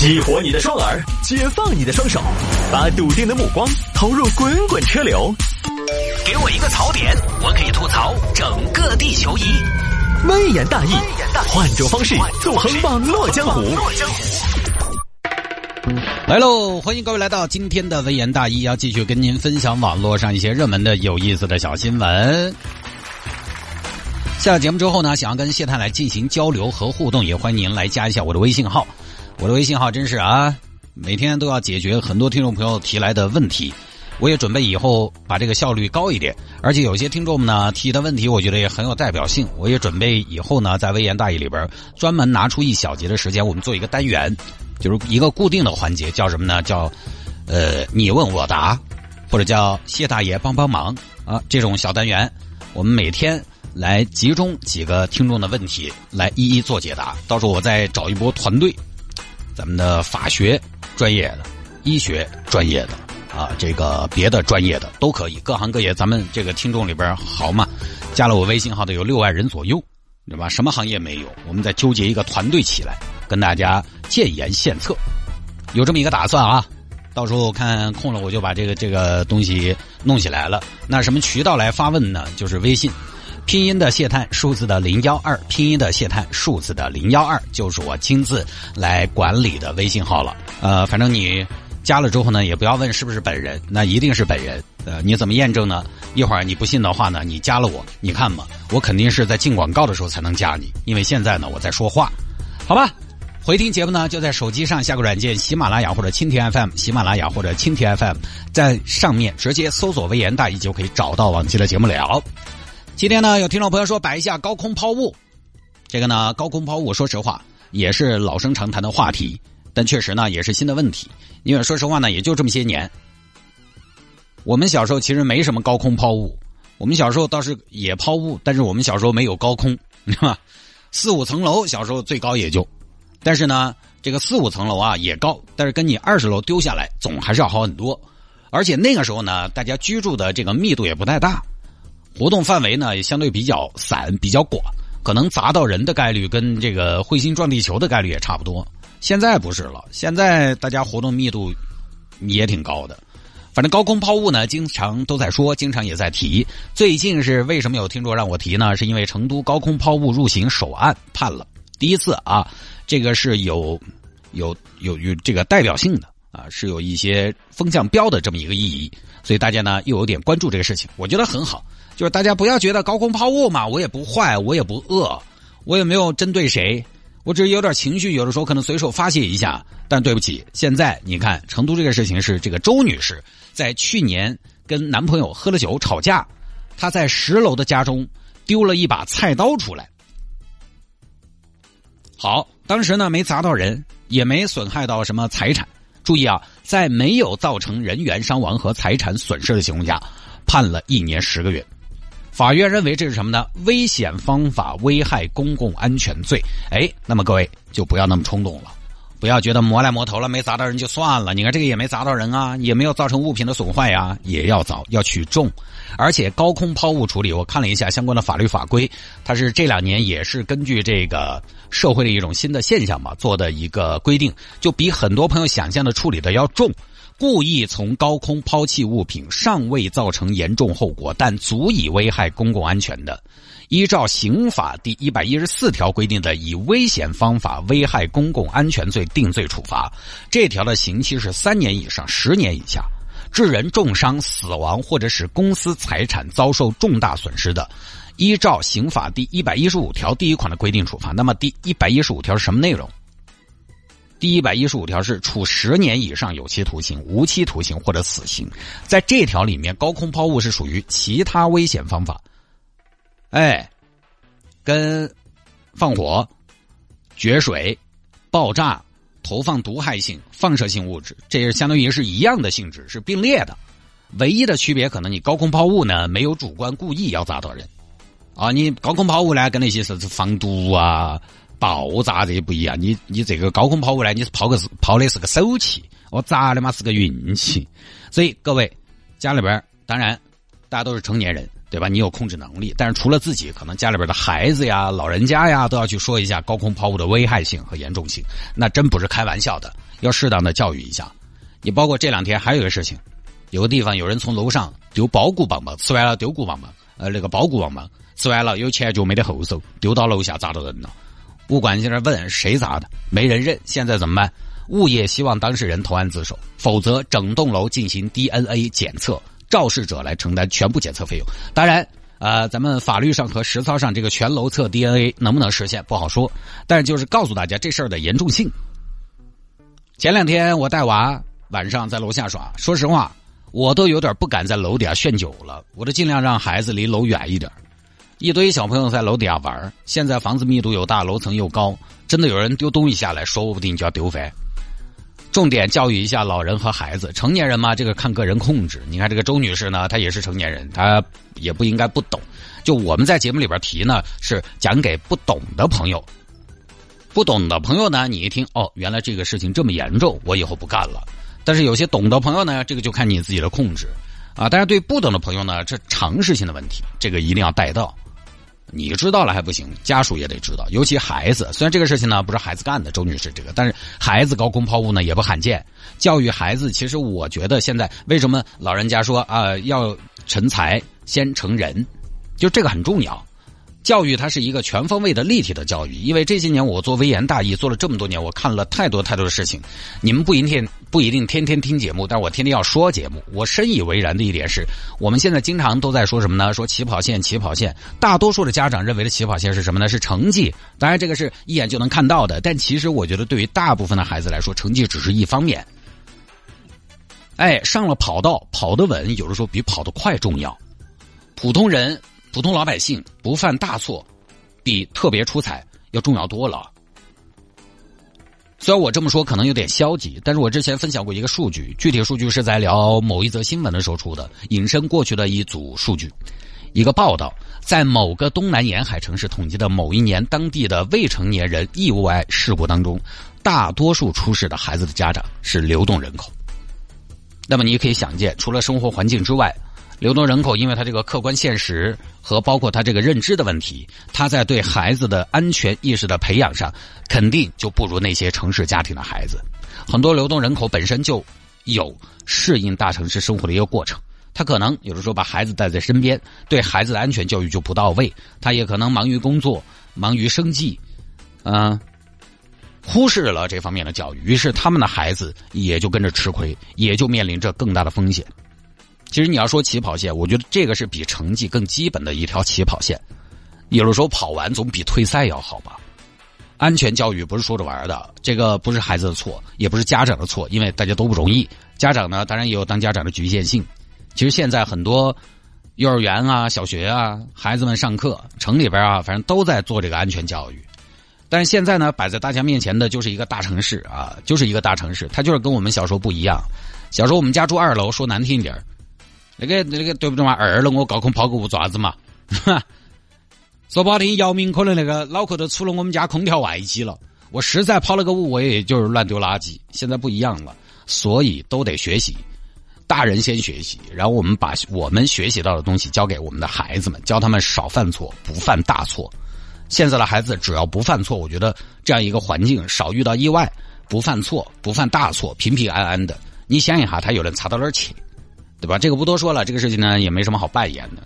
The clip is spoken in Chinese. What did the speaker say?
激活你的双耳，解放你的双手，把笃定的目光投入滚滚车流。给我一个槽点，我可以吐槽整个地球仪。微言大义，换种方式纵横网络江湖。来喽，欢迎各位来到今天的微言大义，要继续跟您分享网络上一些热门的、有意思的小新闻。下了节目之后呢，想要跟谢探来进行交流和互动，也欢迎您来加一下我的微信号。我的微信号真是啊，每天都要解决很多听众朋友提来的问题。我也准备以后把这个效率高一点，而且有些听众呢提的问题，我觉得也很有代表性。我也准备以后呢，在微言大义里边专门拿出一小节的时间，我们做一个单元，就是一个固定的环节，叫什么呢？叫呃你问我答，或者叫谢大爷帮帮忙啊这种小单元，我们每天来集中几个听众的问题来一一做解答。到时候我再找一波团队。咱们的法学专业的、医学专业的啊，这个别的专业的都可以，各行各业。咱们这个听众里边好嘛，加了我微信号的有六万人左右，对吧？什么行业没有？我们在纠结一个团队起来，跟大家建言献策，有这么一个打算啊。到时候看空了，我就把这个这个东西弄起来了。那什么渠道来发问呢？就是微信。拼音的谢探，数字的零幺二，拼音的谢探，数字的零幺二，就是我亲自来管理的微信号了。呃，反正你加了之后呢，也不要问是不是本人，那一定是本人。呃，你怎么验证呢？一会儿你不信的话呢，你加了我，你看嘛，我肯定是在进广告的时候才能加你，因为现在呢我在说话，好吧？回听节目呢，就在手机上下个软件，喜马拉雅或者蜻蜓 FM，喜马拉雅或者蜻蜓 FM，在上面直接搜索“微言大义”就可以找到往期的节目了。今天呢，有听众朋友说摆一下高空抛物，这个呢，高空抛物，说实话也是老生常谈的话题，但确实呢也是新的问题。因为说实话呢，也就这么些年，我们小时候其实没什么高空抛物，我们小时候倒是也抛物，但是我们小时候没有高空，对吧？四五层楼小时候最高也就，但是呢，这个四五层楼啊也高，但是跟你二十楼丢下来总还是要好很多，而且那个时候呢，大家居住的这个密度也不太大。活动范围呢也相对比较散，比较广，可能砸到人的概率跟这个彗星撞地球的概率也差不多。现在不是了，现在大家活动密度也挺高的。反正高空抛物呢，经常都在说，经常也在提。最近是为什么有听众让我提呢？是因为成都高空抛物入刑首案判了第一次啊，这个是有有有有这个代表性的啊，是有一些风向标的这么一个意义，所以大家呢又有点关注这个事情，我觉得很好。就是大家不要觉得高空抛物嘛，我也不坏，我也不恶，我也没有针对谁，我只是有点情绪，有的时候可能随手发泄一下。但对不起，现在你看成都这个事情是这个周女士在去年跟男朋友喝了酒吵架，她在十楼的家中丢了一把菜刀出来。好，当时呢没砸到人，也没损害到什么财产。注意啊，在没有造成人员伤亡和财产损失的情况下，判了一年十个月。法院认为这是什么呢？危险方法危害公共安全罪。哎，那么各位就不要那么冲动了，不要觉得磨来磨头了没砸到人就算了。你看这个也没砸到人啊，也没有造成物品的损坏呀，也要凿，要取重。而且高空抛物处理，我看了一下相关的法律法规，它是这两年也是根据这个社会的一种新的现象吧做的一个规定，就比很多朋友想象的处理的要重。故意从高空抛弃物品，尚未造成严重后果，但足以危害公共安全的，依照刑法第一百一十四条规定的以危险方法危害公共安全罪定罪处罚。这条的刑期是三年以上十年以下，致人重伤、死亡或者使公司财产遭受重大损失的，依照刑法第一百一十五条第一款的规定处罚。那么第一百一十五条是什么内容？第一百一十五条是处十年以上有期徒刑、无期徒刑或者死刑。在这条里面，高空抛物是属于其他危险方法，哎，跟放火、决水、爆炸、投放毒害性、放射性物质，这是相当于是一样的性质，是并列的。唯一的区别，可能你高空抛物呢，没有主观故意要砸到人，啊，你高空抛物呢，跟那些是放毒啊。爆炸这些不一样，你你这个高空抛物呢，你是抛个是抛的是个手气，我砸的嘛是个运气，所以各位家里边当然大家都是成年人，对吧？你有控制能力，但是除了自己，可能家里边的孩子呀、老人家呀，都要去说一下高空抛物的危害性和严重性，那真不是开玩笑的，要适当的教育一下。你包括这两天还有个事情，有个地方有人从楼上丢包谷棒棒，吃完了丢谷棒棒，呃，那个包谷棒棒吃完了有前脚没得后手，丢到楼下砸到人了。物管现在问谁砸的，没人认，现在怎么办？物业希望当事人投案自首，否则整栋楼进行 DNA 检测。肇事者来承担全部检测费用。当然，呃，咱们法律上和实操上这个全楼测 DNA 能不能实现不好说。但是就是告诉大家这事儿的严重性。前两天我带娃晚上在楼下耍，说实话，我都有点不敢在楼底下炫酒了。我都尽量让孩子离楼远一点。一堆小朋友在楼底下玩，现在房子密度又大，楼层又高，真的有人丢东西下来，说不定就要丢翻。重点教育一下老人和孩子，成年人嘛，这个看个人控制。你看这个周女士呢，她也是成年人，她也不应该不懂。就我们在节目里边提呢，是讲给不懂的朋友。不懂的朋友呢，你一听哦，原来这个事情这么严重，我以后不干了。但是有些懂的朋友呢，这个就看你自己的控制啊。但是对不懂的朋友呢，这常识性的问题，这个一定要带到。你知道了还不行，家属也得知道，尤其孩子。虽然这个事情呢不是孩子干的，周女士这个，但是孩子高空抛物呢也不罕见。教育孩子，其实我觉得现在为什么老人家说啊要成才先成人，就这个很重要。教育它是一个全方位的立体的教育，因为这些年我做微言大义做了这么多年，我看了太多太多的事情。你们不一定不一定天天听节目，但我天天要说节目。我深以为然的一点是，我们现在经常都在说什么呢？说起跑线，起跑线。大多数的家长认为的起跑线是什么呢？是成绩。当然这个是一眼就能看到的，但其实我觉得对于大部分的孩子来说，成绩只是一方面。哎，上了跑道，跑得稳，有的时候比跑得快重要。普通人。普通老百姓不犯大错，比特别出彩要重要多了。虽然我这么说可能有点消极，但是我之前分享过一个数据，具体数据是在聊某一则新闻的时候出的，引申过去的一组数据。一个报道，在某个东南沿海城市统计的某一年当地的未成年人意外事故当中，大多数出事的孩子的家长是流动人口。那么你可以想见，除了生活环境之外。流动人口，因为他这个客观现实和包括他这个认知的问题，他在对孩子的安全意识的培养上，肯定就不如那些城市家庭的孩子。很多流动人口本身就有适应大城市生活的一个过程，他可能有的时候把孩子带在身边，对孩子的安全教育就不到位，他也可能忙于工作、忙于生计，嗯，忽视了这方面的教育，于是他们的孩子也就跟着吃亏，也就面临着更大的风险。其实你要说起跑线，我觉得这个是比成绩更基本的一条起跑线。有的时候跑完总比退赛要好吧？安全教育不是说着玩的，这个不是孩子的错，也不是家长的错，因为大家都不容易。家长呢，当然也有当家长的局限性。其实现在很多幼儿园啊、小学啊，孩子们上课，城里边啊，反正都在做这个安全教育。但是现在呢，摆在大家面前的就是一个大城市啊，就是一个大城市，它就是跟我们小时候不一样。小时候我们家住二楼，说难听一点那个那个对不对嘛？二楼我高空抛个物爪子嘛？说不好听，姚明可能那个脑壳都出了我们家空调外机了。我实在抛了个物，我也就是乱丢垃圾。现在不一样了，所以都得学习。大人先学习，然后我们把我们学习到的东西交给我们的孩子们，教他们少犯错，不犯大错。现在的孩子只要不犯错，我觉得这样一个环境少遇到意外，不犯错，不犯大错，平平安安的。你想一下，他有人差到哪儿去？对吧？这个不多说了，这个事情呢也没什么好扮演的。